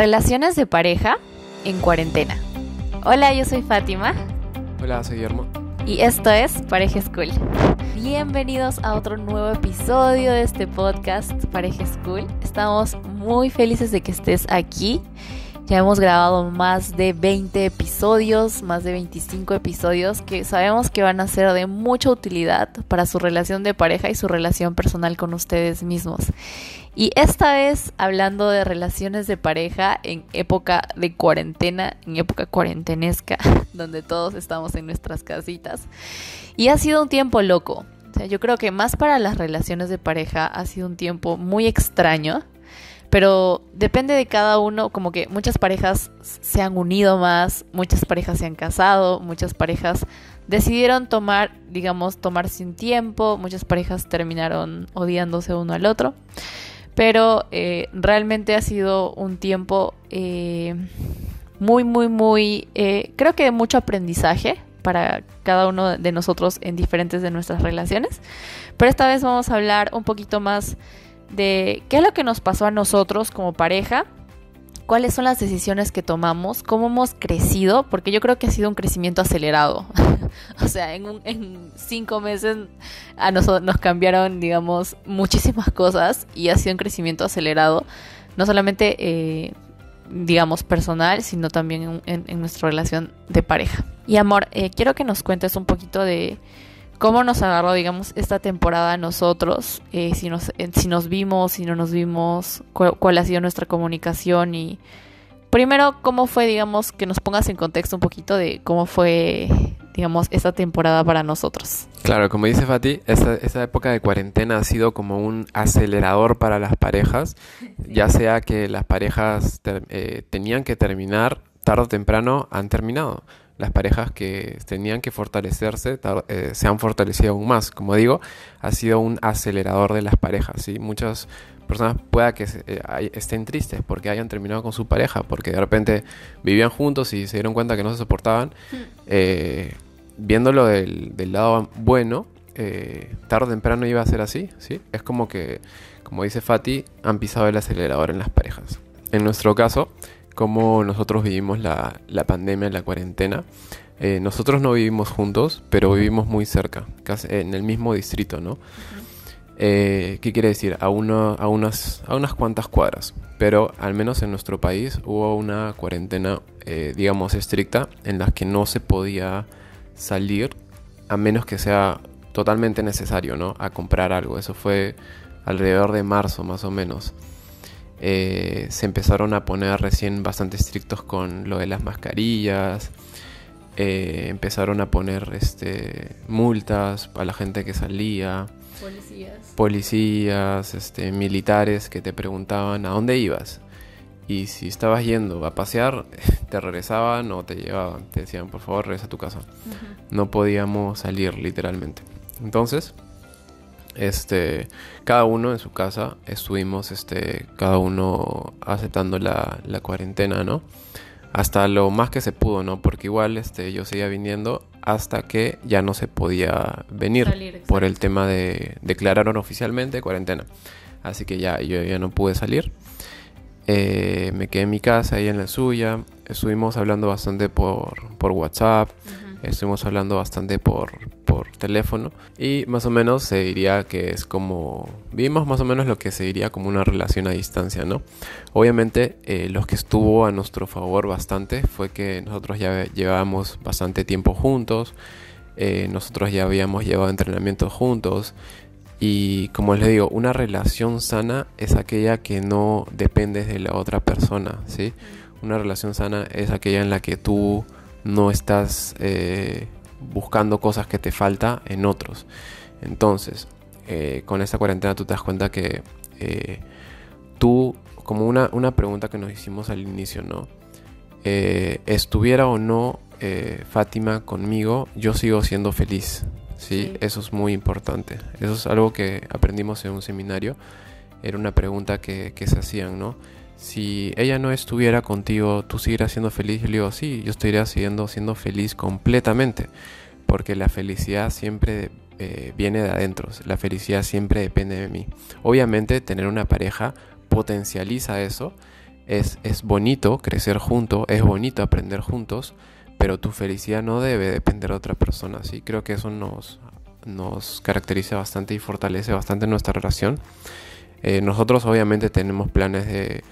Relaciones de pareja en cuarentena. Hola, yo soy Fátima. Hola, soy Guillermo. Y esto es Pareja School. Bienvenidos a otro nuevo episodio de este podcast Pareja School. Estamos muy felices de que estés aquí. Ya hemos grabado más de 20 episodios, más de 25 episodios que sabemos que van a ser de mucha utilidad para su relación de pareja y su relación personal con ustedes mismos. Y esta vez hablando de relaciones de pareja en época de cuarentena, en época cuarentenesca, donde todos estamos en nuestras casitas. Y ha sido un tiempo loco. O yo creo que más para las relaciones de pareja ha sido un tiempo muy extraño pero depende de cada uno, como que muchas parejas se han unido más, muchas parejas se han casado, muchas parejas decidieron tomar, digamos, tomarse un tiempo, muchas parejas terminaron odiándose uno al otro, pero eh, realmente ha sido un tiempo eh, muy, muy, muy, eh, creo que de mucho aprendizaje para cada uno de nosotros en diferentes de nuestras relaciones, pero esta vez vamos a hablar un poquito más de qué es lo que nos pasó a nosotros como pareja, cuáles son las decisiones que tomamos, cómo hemos crecido, porque yo creo que ha sido un crecimiento acelerado. o sea, en, cinco meses a nosotros nos cambiaron, digamos, muchísimas cosas y ha sido un crecimiento acelerado, no solamente, eh, digamos, personal, sino también en, nuestra relación de pareja. Y amor, eh, quiero que nos cuentes un poquito de cómo nos agarró, digamos, esta temporada a nosotros, eh, si, nos, eh, si nos vimos, si no nos vimos, cuál, ha sido nuestra comunicación y primero cómo fue, digamos, que nos pongas en contexto un poquito de cómo fue, digamos, esta temporada para nosotros. Claro, como dice Fati, esta, época de cuarentena ha sido como un acelerador para las parejas, ya sea que las parejas eh, tenían que terminar tarde o temprano, han terminado las parejas que tenían que fortalecerse eh, se han fortalecido aún más. Como digo, ha sido un acelerador de las parejas. ¿sí? Muchas personas pueda que eh, estén tristes porque hayan terminado con su pareja, porque de repente vivían juntos y se dieron cuenta que no se soportaban. Hmm. Eh, viéndolo del, lado bueno, tarde o temprano iba a ser así. ¿sí? Es como que, como dice Fati, han pisado el acelerador en las parejas. En nuestro caso, cómo nosotros vivimos la, la pandemia, la cuarentena. Eh, nosotros no vivimos juntos, pero vivimos muy cerca, casi en el mismo distrito, ¿no? Eh, ¿Qué quiere decir? A, uno, a, unas, a unas cuantas cuadras. Pero al menos en nuestro país hubo una cuarentena, eh, digamos, estricta, en la que no se podía salir a menos que sea totalmente necesario, ¿no? A comprar algo. Eso fue alrededor de marzo, más o menos. Eh, se empezaron a poner recién bastante estrictos con lo de las mascarillas. Eh, empezaron a poner este, multas a la gente que salía. Policías. Policías, este, militares que te preguntaban a dónde ibas. Y si estabas yendo a pasear, te regresaban o te llevaban. Te decían, por favor, regresa a tu casa. No podíamos salir, literalmente. Entonces, este, cada uno en su casa estuvimos, este, cada uno aceptando la, cuarentena, ¿no? Hasta lo más que se pudo, ¿no? Porque igual, este, yo seguía viniendo hasta que ya no se podía venir por el tema de declararon oficialmente cuarentena. Así que ya, yo ya no pude salir. Eh, me quedé en mi casa y en la suya. Estuvimos hablando bastante por, por WhatsApp. Estuvimos hablando bastante por, teléfono y más o menos se diría que es como vimos más o menos lo que se diría como una relación a distancia no obviamente eh, lo que estuvo a nuestro favor bastante fue que nosotros ya llevábamos bastante tiempo juntos eh, nosotros ya habíamos llevado entrenamiento juntos y como les digo una relación sana es aquella que no depende de la otra persona sí una relación sana es aquella en la que tú no estás eh, buscando cosas que te falta en otros. Entonces, eh, con esta cuarentena tú te das cuenta que eh, tú, como una, una, pregunta que nos hicimos al inicio, ¿no? estuviera o no Fátima conmigo, yo sigo siendo feliz. ¿sí? Eso es muy importante. Eso es algo que aprendimos en un seminario. Era una pregunta que, que se hacían, ¿no? Si ella no estuviera contigo, ¿tú seguirías siendo feliz? Y le digo, sí, yo estaría siendo, siendo feliz completamente, porque la felicidad siempre eh, viene de adentro, la felicidad siempre depende de mí. Obviamente tener una pareja potencializa eso, es, es bonito crecer juntos, es bonito aprender juntos, pero tu felicidad no debe depender de otra persona. ¿sí? Creo que eso nos, nos caracteriza bastante y fortalece bastante nuestra relación. Eh, nosotros obviamente tenemos planes de,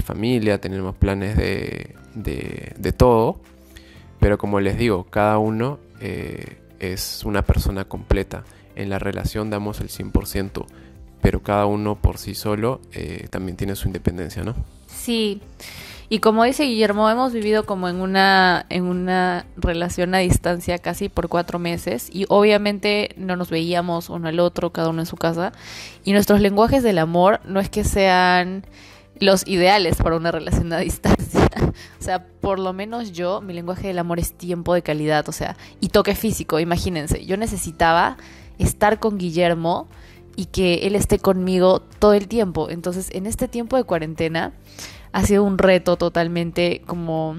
familia, tenemos planes de, de, todo, pero como les digo, cada uno eh, es una persona completa. En la relación damos el 100%, pero cada uno por sí solo eh, también tiene su independencia, ¿no? Sí. Y como dice Guillermo, hemos vivido como en una, en una relación a distancia casi por cuatro meses y obviamente no nos veíamos uno al otro, cada uno en su casa. Y nuestros lenguajes del amor no es que sean los ideales para una relación a distancia. o sea, por lo menos yo, mi lenguaje del amor es tiempo de calidad, o sea, y toque físico, imagínense. Yo necesitaba estar con Guillermo y que él esté conmigo todo el tiempo. Entonces, en este tiempo de cuarentena, ha sido un reto totalmente como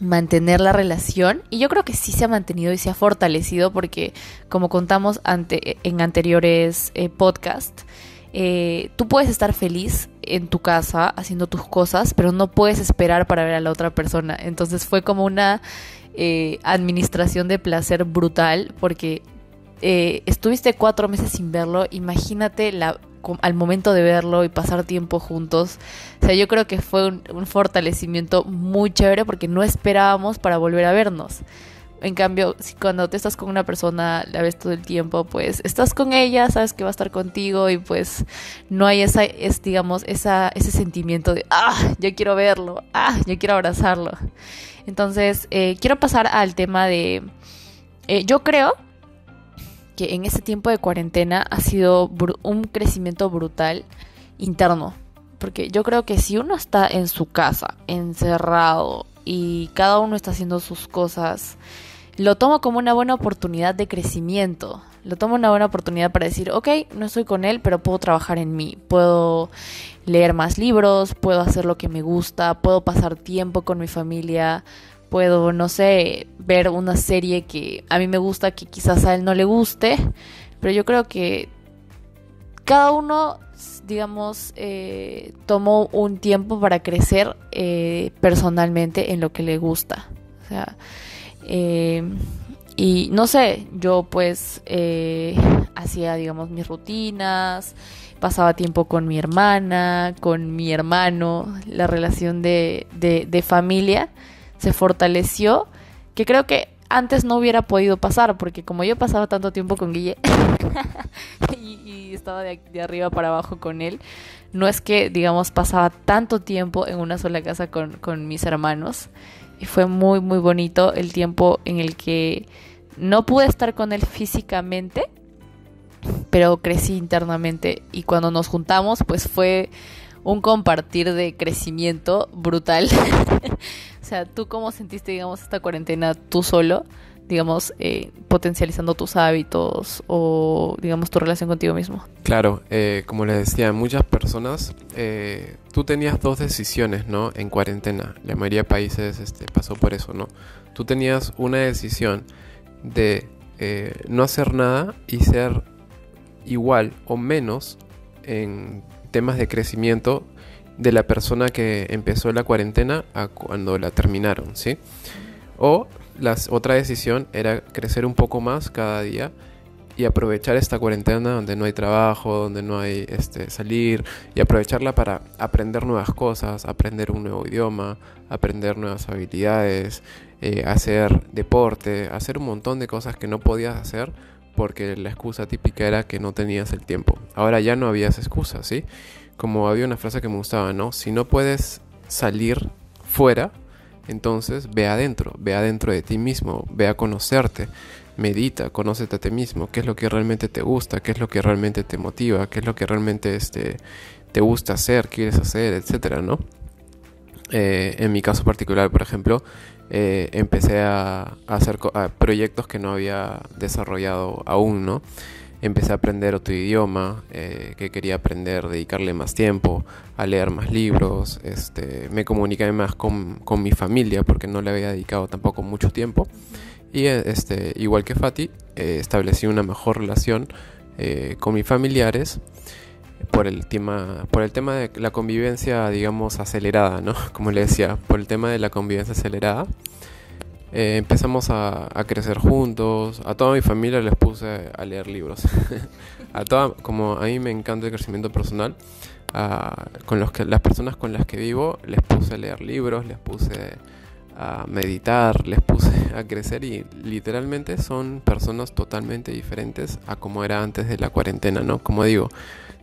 mantener la relación y yo creo que sí se ha mantenido y se ha fortalecido porque como contamos ante, en anteriores eh, podcasts, eh, tú puedes estar feliz en tu casa haciendo tus cosas, pero no puedes esperar para ver a la otra persona. Entonces fue como una eh, administración de placer brutal porque estuviste cuatro meses sin verlo, imagínate al momento de verlo y pasar tiempo juntos. O sea, yo creo que fue un, fortalecimiento muy chévere porque no esperábamos para volver a vernos. En cambio, si cuando te estás con una persona, la ves todo el tiempo, pues estás con ella, sabes que va a estar contigo y pues no hay esa, es, digamos, esa, ese sentimiento de, ah, yo quiero verlo, ah, yo quiero abrazarlo. Entonces, eh, quiero pasar al tema de, eh, yo creo que en este tiempo de cuarentena ha sido un crecimiento brutal interno. Porque yo creo que si uno está en su casa, encerrado, y cada uno está haciendo sus cosas, lo tomo como una buena oportunidad de crecimiento. Lo tomo una buena oportunidad para decir, ok, no estoy con él, pero puedo trabajar en mí. Puedo leer más libros, puedo hacer lo que me gusta, puedo pasar tiempo con mi familia, puedo, no sé, ver una serie que a mí me gusta, que quizás a él no le guste, pero yo creo que cada uno, digamos, eh, tomó un tiempo para crecer eh, personalmente en lo que le gusta. O sea, eh, y no sé, yo pues hacía, digamos, mis rutinas, pasaba tiempo con mi hermana, con mi hermano, la relación de, de, de familia se fortaleció, que creo que antes no hubiera podido pasar, porque como yo pasaba tanto tiempo con Guille y, estaba de, arriba para abajo con él, no es que, digamos, pasaba tanto tiempo en una sola casa con mis hermanos. Y fue muy, muy bonito el tiempo en el que no pude estar con él físicamente, pero crecí internamente. Y cuando nos juntamos, pues fue un compartir de crecimiento brutal. o sea, ¿tú cómo sentiste, digamos, esta cuarentena tú solo? digamos, eh, potencializando tus hábitos o, digamos, tu relación contigo mismo. Claro, eh, como les decía, muchas personas, eh, tú tenías dos decisiones, ¿no? En cuarentena. La mayoría de países este, pasó por eso, ¿no? Tú tenías una decisión de no hacer nada y ser igual o menos en temas de crecimiento de la persona que empezó la cuarentena a cuando la terminaron, ¿sí? O la otra decisión era crecer un poco más cada día y aprovechar esta cuarentena donde no hay trabajo, donde no hay este, salir y aprovecharla para aprender nuevas cosas, aprender un nuevo idioma, aprender nuevas habilidades, eh, hacer deporte, hacer un montón de cosas que no podías hacer porque la excusa típica era que no tenías el tiempo. Ahora ya no habías excusas, ¿sí? Como había una frase que me gustaba, ¿no? Si no puedes salir fuera, entonces ve adentro, ve adentro de ti mismo, ve a conocerte, medita, conócete a ti mismo, qué es lo que realmente te gusta, qué es lo que realmente te motiva, qué es lo que realmente este, te gusta hacer, quieres hacer, etcétera, ¿no? Eh, en mi caso particular, por ejemplo, eh, empecé a, hacer proyectos que no había desarrollado aún, ¿no? Empecé a aprender otro idioma eh, que quería aprender, dedicarle más tiempo, a leer más libros, este, me comuniqué más con, mi familia porque no le había dedicado tampoco mucho tiempo. Y este, igual que Fati, establecí una mejor relación con mis familiares por el tema, por el tema de la convivencia, digamos, acelerada, ¿no? Como le decía, por el tema de la convivencia acelerada. Eh, empezamos a, crecer juntos. A toda mi familia les puse a leer libros. a toda, como a mí me encanta el crecimiento personal, con los que las personas con las que vivo les puse a leer libros, les puse a meditar, les puse a crecer y literalmente son personas totalmente diferentes a como era antes de la cuarentena, ¿no? Como digo,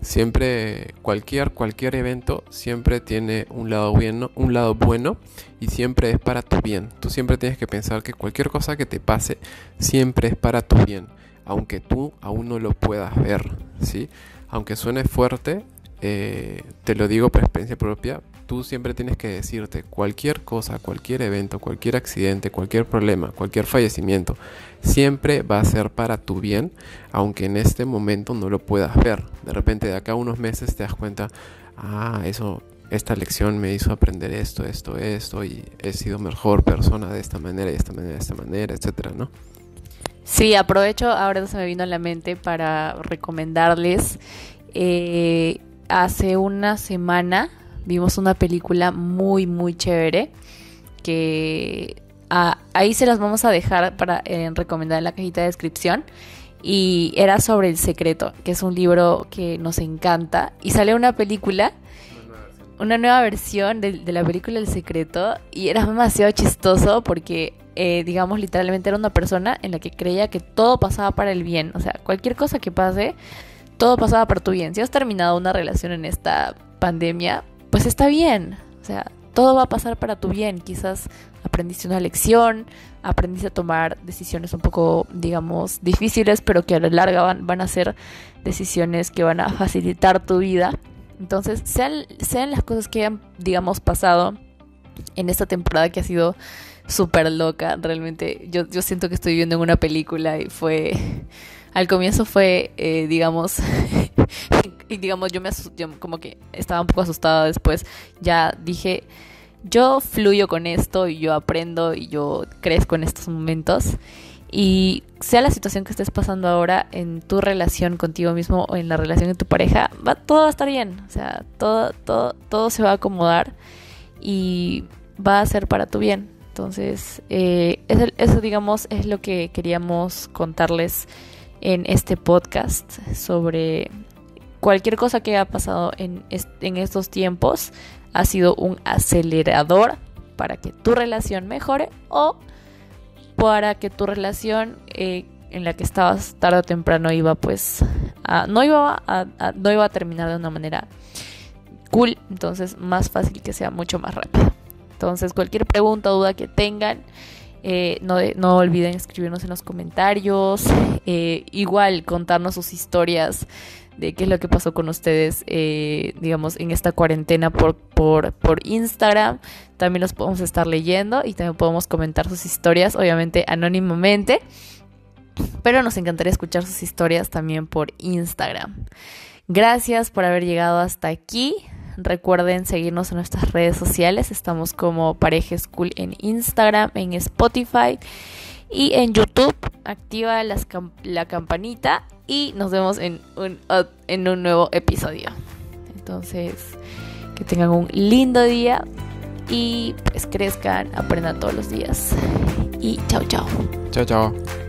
siempre cualquier cualquier evento siempre tiene un lado bueno, un lado bueno y siempre es para tu bien. Tú siempre tienes que pensar que cualquier cosa que te pase siempre es para tu bien, aunque tú aún no lo puedas ver, ¿sí? Aunque suene fuerte, eh, te lo digo por experiencia propia, tú siempre tienes que decirte cualquier cosa, cualquier evento, cualquier accidente, cualquier problema, cualquier fallecimiento, siempre va a ser para tu bien, aunque en este momento no lo puedas ver. De repente de acá a unos meses te das cuenta, ah, eso, esta lección me hizo aprender esto, esto, esto, y he sido mejor persona de esta manera, de esta manera, de esta manera, etcétera, ¿no? Sí, aprovecho, ahora se me vino a la mente para recomendarles. Eh, hace una semana vimos una película muy, muy chévere que ah, ahí se las vamos a dejar para eh, recomendar en la cajita de descripción. Y era sobre El Secreto, que es un libro que nos encanta. Y sale una película, una nueva versión de, la película El Secreto. Y era demasiado chistoso porque, eh, digamos, literalmente era una persona en la que creía que todo pasaba para el bien. O sea, cualquier cosa que pase, todo pasaba para tu bien. Si has terminado una relación en esta pandemia, pues está bien. O sea, todo va a pasar para tu bien. Quizás aprendiste una lección, aprendiste a tomar decisiones un poco, digamos, difíciles, pero que a la larga van, van a ser decisiones que van a facilitar tu vida. Entonces, sean, sean las cosas que hayan, digamos, pasado en esta temporada que ha sido súper loca. Realmente, yo, yo siento que estoy viviendo en una película y fue. Al comienzo fue, eh, digamos, y digamos, yo me asusté, como que estaba un poco asustada después, ya dije, yo fluyo con esto y yo aprendo y yo crezco en estos momentos. Y sea la situación que estés pasando ahora en tu relación contigo mismo o en la relación de tu pareja, va, todo va a estar bien. O sea, todo, todo, todo se va a acomodar y va a ser para tu bien. Entonces, eh, eso, eso, digamos, es lo que queríamos contarles en este podcast sobre cualquier cosa que haya pasado en, en estos tiempos ha sido un acelerador para que tu relación mejore o para que tu relación eh, en la que estabas tarde o temprano iba pues no iba a, no iba a terminar de una manera cool entonces más fácil que sea mucho más rápido. Entonces cualquier pregunta duda que tengan eh, no, no, olviden escribirnos en los comentarios eh, igual contarnos sus historias de qué es lo que pasó con ustedes, eh, digamos, en esta cuarentena por, por, por Instagram. También los podemos estar leyendo y también podemos comentar sus historias, obviamente anónimamente. Pero nos encantaría escuchar sus historias también por Instagram. Gracias por haber llegado hasta aquí. Recuerden seguirnos en nuestras redes sociales. Estamos como Pareja School en Instagram, en Spotify y en YouTube. Activa la campanita y nos vemos en un, en un nuevo episodio. Entonces, que tengan un lindo día y pues crezcan, aprendan todos los días. Y chao, chao. Chao, chao.